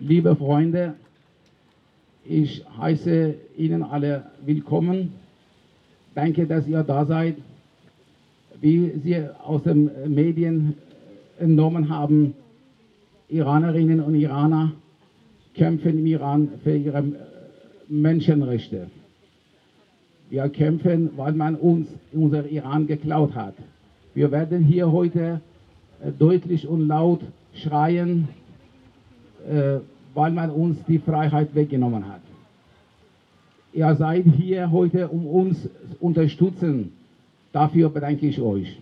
Liebe Freunde, ich heiße Ihnen alle willkommen. Danke, dass ihr da seid. Wie Sie aus den Medien entnommen haben, Iranerinnen und Iraner kämpfen im Iran für ihre Menschenrechte. Wir kämpfen, weil man uns unser Iran geklaut hat. Wir werden hier heute äh, deutlich und laut schreien, weil man uns die Freiheit weggenommen hat. Ihr seid hier heute, um uns zu unterstützen. Dafür bedanke ich euch.